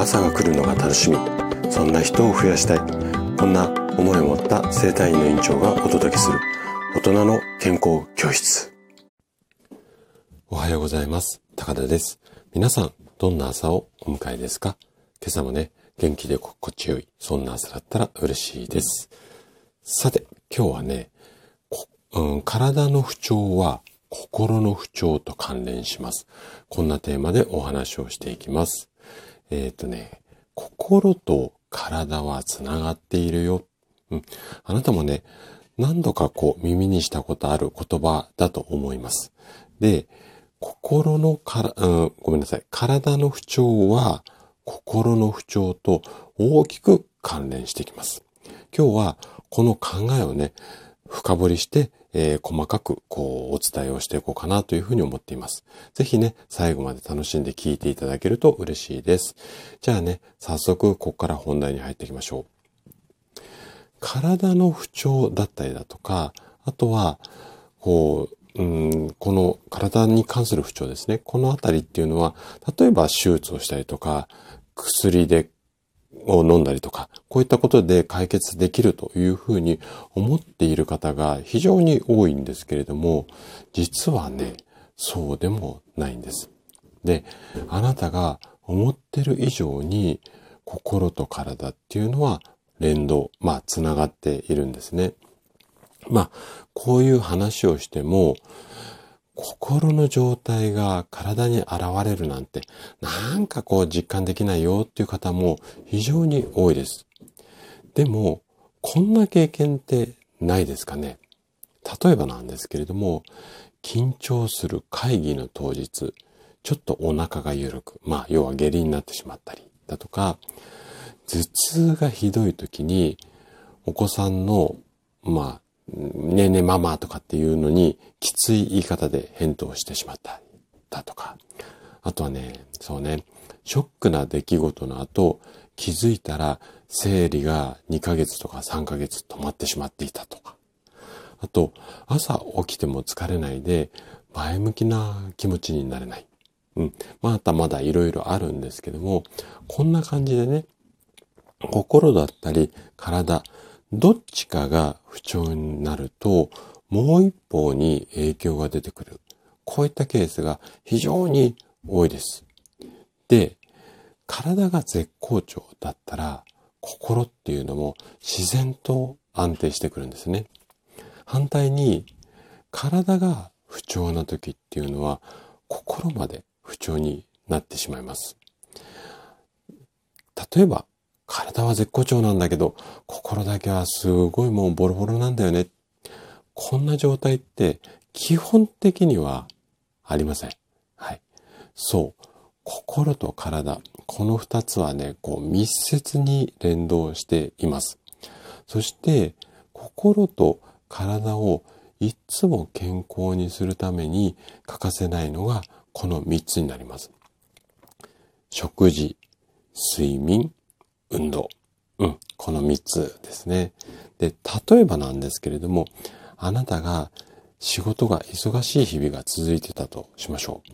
朝が来るのが楽しみ。そんな人を増やしたい。こんな思いを持った生体院の院長がお届けする。大人の健康教室。おはようございます。高田です。皆さんどんな朝をお迎えですか？今朝もね元気で心地よいそんな朝だったら嬉しいです。さて今日はね、うん、体の不調は心の不調と関連します。こんなテーマでお話をしていきます。えっ、ー、とね、心と体はつながっているよ。うん。あなたもね、何度かこう耳にしたことある言葉だと思います。で、心のから、うん、ごめんなさい。体の不調は心の不調と大きく関連してきます。今日はこの考えをね、深掘りして、えー、細かくこうお伝えをしていこうかなというふうに思っています。ぜひね、最後まで楽しんで聞いていただけると嬉しいです。じゃあね、早速ここから本題に入っていきましょう。体の不調だったりだとか、あとは、こう、うん、この体に関する不調ですね。このあたりっていうのは、例えば手術をしたりとか、薬でを飲んだりとか、こういったことで解決できるというふうに思っている方が非常に多いんですけれども、実はね、そうでもないんです。で、あなたが思ってる以上に心と体っていうのは連動、まあ、つながっているんですね。まあ、こういう話をしても、心の状態が体に現れるなんて、なんかこう実感できないよっていう方も非常に多いです。でも、こんな経験ってないですかね例えばなんですけれども、緊張する会議の当日、ちょっとお腹が緩く、まあ、要は下痢になってしまったりだとか、頭痛がひどい時に、お子さんの、まあ、ねえねえママとかっていうのにきつい言い方で返答してしまっただとか。あとはね、そうね、ショックな出来事の後気づいたら生理が2ヶ月とか3ヶ月止まってしまっていたとか。あと、朝起きても疲れないで前向きな気持ちになれない。うん。またまだ色々あるんですけども、こんな感じでね、心だったり体、どっちかが不調になると、もう一方に影響が出てくる。こういったケースが非常に多いです。で、体が絶好調だったら、心っていうのも自然と安定してくるんですね。反対に、体が不調な時っていうのは、心まで不調になってしまいます。例えば、体は絶好調なんだけど、心だけはすごいもうボロボロなんだよね。こんな状態って基本的にはありません。はい。そう。心と体、この二つはね、こう密接に連動しています。そして、心と体をいつも健康にするために欠かせないのがこの三つになります。食事、睡眠、運動。うん、この3つですね。で、例えばなんですけれども、あなたが仕事が忙しい日々が続いてたとしましょう。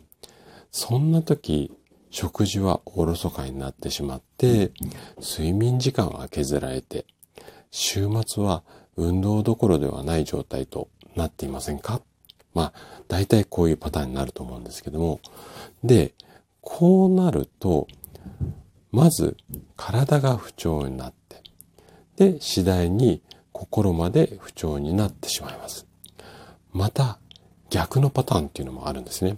そんな時、食事はおろそかになってしまって、睡眠時間は削られて、週末は運動どころではない状態となっていませんか？まあ、大体こういうパターンになると思うんですけども。で、こうなると、まず体が不調になって、で、次第に心まで不調になってしまいます。また、逆のパターンっていうのもあるんですね。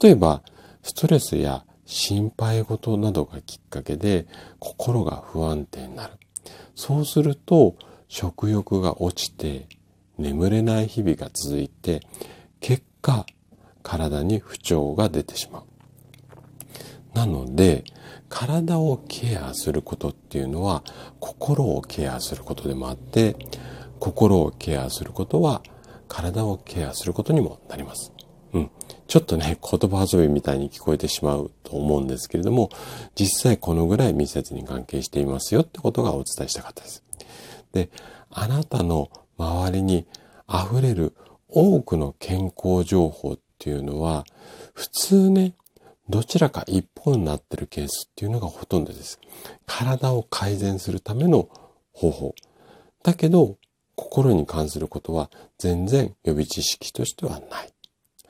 例えば、ストレスや心配事などがきっかけで心が不安定になる。そうすると、食欲が落ちて眠れない日々が続いて、結果、体に不調が出てしまう。なので、体をケアすることっていうのは心をケアすることでもあって心をケアすることは体をケアすることにもなります。うん。ちょっとね、言葉遊びみたいに聞こえてしまうと思うんですけれども、実際このぐらい密接に関係していますよってことがお伝えしたかったです。で、あなたの周りに溢れる多くの健康情報っていうのは、普通ね、どちらか一方になってるケースっていうのがほとんどです。体を改善するための方法。だけど、心に関することは全然予備知識としてはない。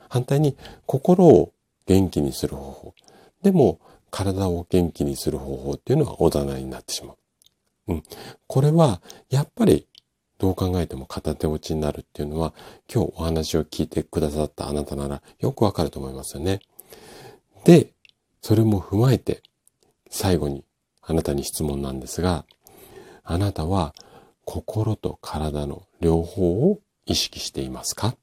反対に、心を元気にする方法。でも、体を元気にする方法っていうのはおざなりになってしまう。うん。これは、やっぱり、どう考えても片手落ちになるっていうのは、今日お話を聞いてくださったあなたならよくわかると思いますよね。で、それも踏まえて、最後にあなたに質問なんですが、あなたは心と体の両方を意識していますか？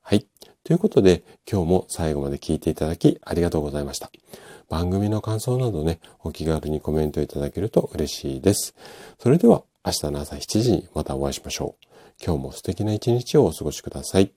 はい。ということで、今日も最後まで聞いていただきありがとうございました。番組の感想などね、お気軽にコメントいただけると嬉しいです。それでは、明日の朝7時にまたお会いしましょう。今日も素敵な一日をお過ごしください。